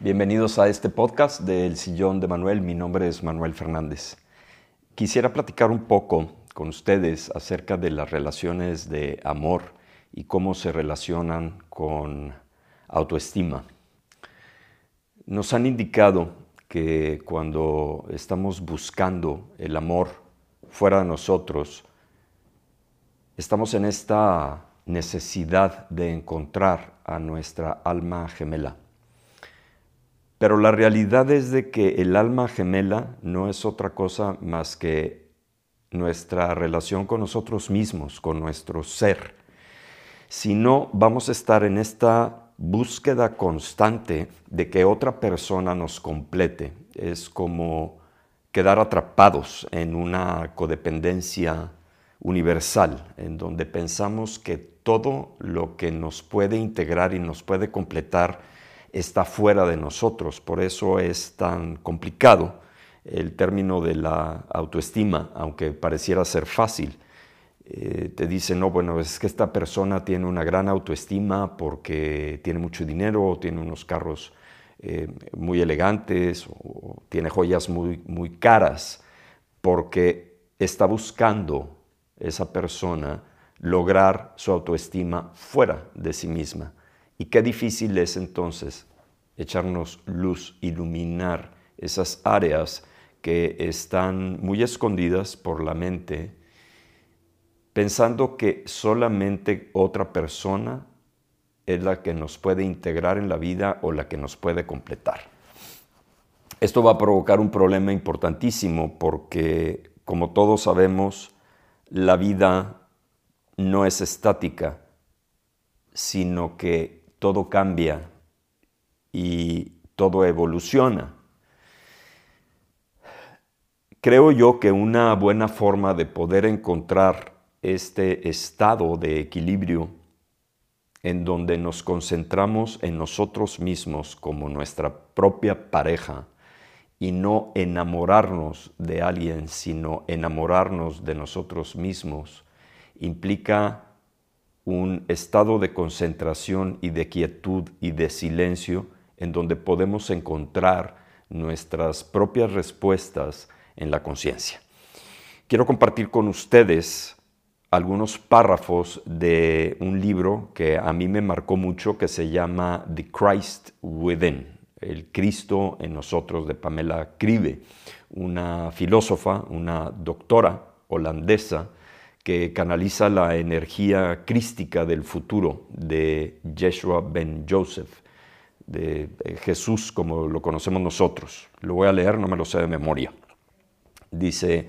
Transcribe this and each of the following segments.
Bienvenidos a este podcast del Sillón de Manuel. Mi nombre es Manuel Fernández. Quisiera platicar un poco con ustedes acerca de las relaciones de amor y cómo se relacionan con autoestima. Nos han indicado que cuando estamos buscando el amor fuera de nosotros, estamos en esta necesidad de encontrar a nuestra alma gemela pero la realidad es de que el alma gemela no es otra cosa más que nuestra relación con nosotros mismos, con nuestro ser. Si no, vamos a estar en esta búsqueda constante de que otra persona nos complete. Es como quedar atrapados en una codependencia universal, en donde pensamos que todo lo que nos puede integrar y nos puede completar está fuera de nosotros. Por eso es tan complicado el término de la autoestima, aunque pareciera ser fácil. Eh, te dicen, no, bueno, es que esta persona tiene una gran autoestima porque tiene mucho dinero, o tiene unos carros eh, muy elegantes, o tiene joyas muy, muy caras, porque está buscando esa persona lograr su autoestima fuera de sí misma. Y qué difícil es entonces echarnos luz, iluminar esas áreas que están muy escondidas por la mente, pensando que solamente otra persona es la que nos puede integrar en la vida o la que nos puede completar. Esto va a provocar un problema importantísimo porque, como todos sabemos, la vida no es estática, sino que todo cambia y todo evoluciona. Creo yo que una buena forma de poder encontrar este estado de equilibrio en donde nos concentramos en nosotros mismos como nuestra propia pareja y no enamorarnos de alguien, sino enamorarnos de nosotros mismos, implica un estado de concentración y de quietud y de silencio en donde podemos encontrar nuestras propias respuestas en la conciencia. Quiero compartir con ustedes algunos párrafos de un libro que a mí me marcó mucho que se llama The Christ Within, el Cristo en nosotros de Pamela Cribe, una filósofa, una doctora holandesa que canaliza la energía crística del futuro de Yeshua ben Joseph, de Jesús como lo conocemos nosotros. Lo voy a leer, no me lo sé de memoria. Dice,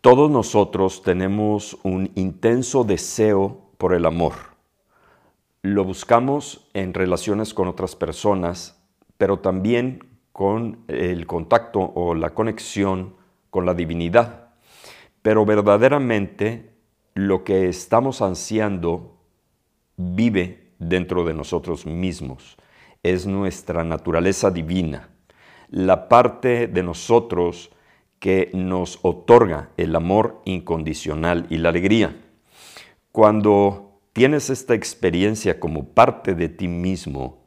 todos nosotros tenemos un intenso deseo por el amor. Lo buscamos en relaciones con otras personas, pero también con el contacto o la conexión con la divinidad. Pero verdaderamente lo que estamos ansiando vive dentro de nosotros mismos. Es nuestra naturaleza divina, la parte de nosotros que nos otorga el amor incondicional y la alegría. Cuando tienes esta experiencia como parte de ti mismo,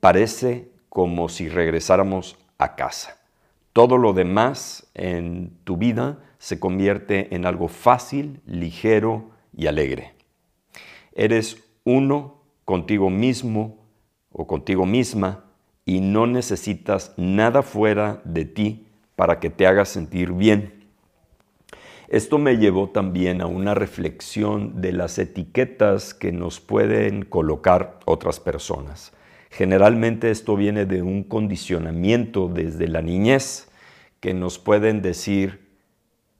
parece como si regresáramos a casa. Todo lo demás en tu vida se convierte en algo fácil, ligero y alegre. Eres uno contigo mismo o contigo misma y no necesitas nada fuera de ti para que te hagas sentir bien. Esto me llevó también a una reflexión de las etiquetas que nos pueden colocar otras personas. Generalmente esto viene de un condicionamiento desde la niñez que nos pueden decir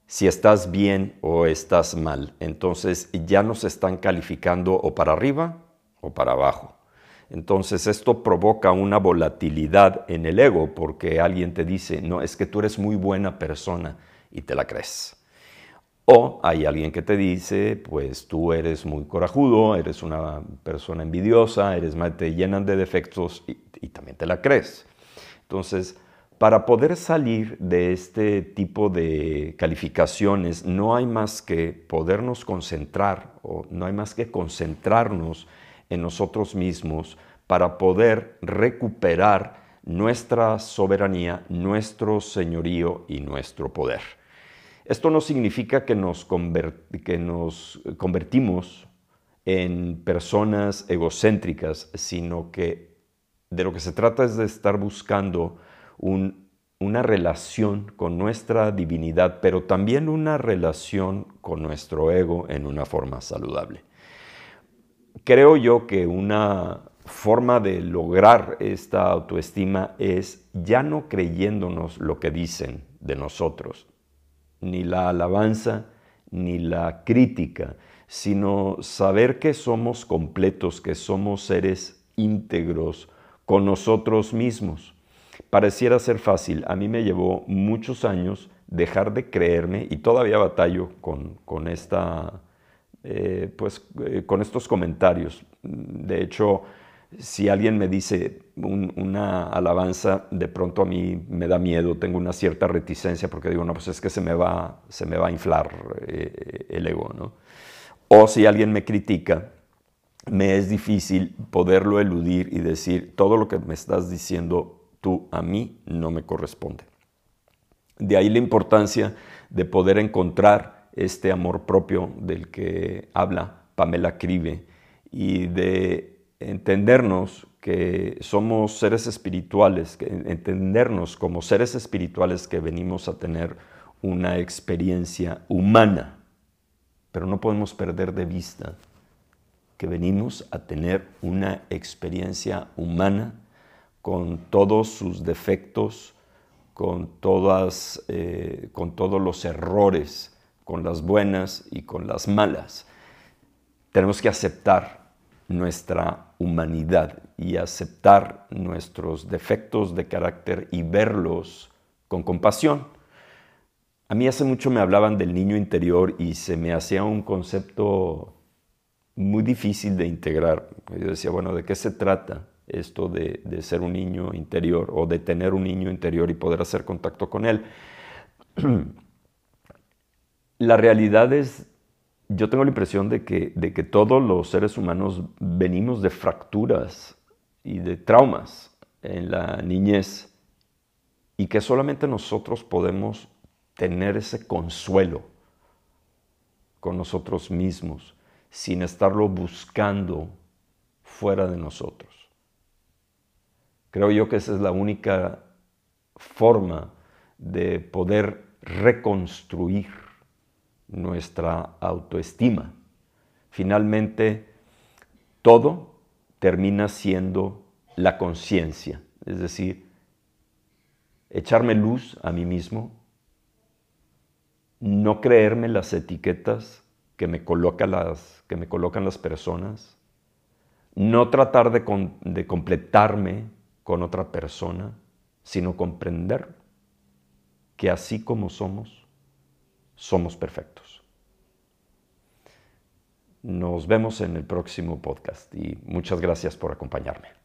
si estás bien o estás mal. Entonces ya nos están calificando o para arriba o para abajo. Entonces esto provoca una volatilidad en el ego porque alguien te dice, no, es que tú eres muy buena persona y te la crees. O hay alguien que te dice, pues tú eres muy corajudo, eres una persona envidiosa, eres te llenan de defectos y, y también te la crees. Entonces, para poder salir de este tipo de calificaciones, no hay más que podernos concentrar, o no hay más que concentrarnos en nosotros mismos para poder recuperar nuestra soberanía, nuestro señorío y nuestro poder. Esto no significa que nos, que nos convertimos en personas egocéntricas, sino que de lo que se trata es de estar buscando una relación con nuestra divinidad, pero también una relación con nuestro ego en una forma saludable. Creo yo que una forma de lograr esta autoestima es ya no creyéndonos lo que dicen de nosotros, ni la alabanza, ni la crítica, sino saber que somos completos, que somos seres íntegros con nosotros mismos. Pareciera ser fácil, a mí me llevó muchos años dejar de creerme y todavía batallo con, esta, eh, pues, eh, con estos comentarios. De hecho, si alguien me dice una alabanza, de pronto a mí me da miedo, tengo una cierta reticencia porque digo, no, pues es que se me va, se me va a inflar eh, el ego, ¿no? O si alguien me critica, me es difícil poderlo eludir y decir, todo lo que me estás diciendo tú a mí no me corresponde. De ahí la importancia de poder encontrar este amor propio del que habla Pamela Cribe y de entendernos que somos seres espirituales, que entendernos como seres espirituales que venimos a tener una experiencia humana, pero no podemos perder de vista que venimos a tener una experiencia humana con todos sus defectos, con, todas, eh, con todos los errores, con las buenas y con las malas. Tenemos que aceptar nuestra humanidad y aceptar nuestros defectos de carácter y verlos con compasión. A mí hace mucho me hablaban del niño interior y se me hacía un concepto muy difícil de integrar. Yo decía, bueno, ¿de qué se trata? esto de, ser un niño interior o de tener un niño interior y poder hacer contacto con él. la realidad es, yo tengo la impresión de que, de que todos los seres humanos venimos de fracturas y de traumas en la niñez y que solamente nosotros podemos tener ese consuelo con nosotros mismos sin estarlo buscando fuera de nosotros. Creo yo que esa es la única forma de poder reconstruir nuestra autoestima. Finalmente, todo termina siendo la conciencia, es decir, echarme luz a mí mismo, no creerme las etiquetas que me, las, que me colocan las personas, no tratar de completarme con otra persona, sino comprender que así como somos, somos perfectos. Nos vemos en el próximo podcast y muchas gracias por acompañarme.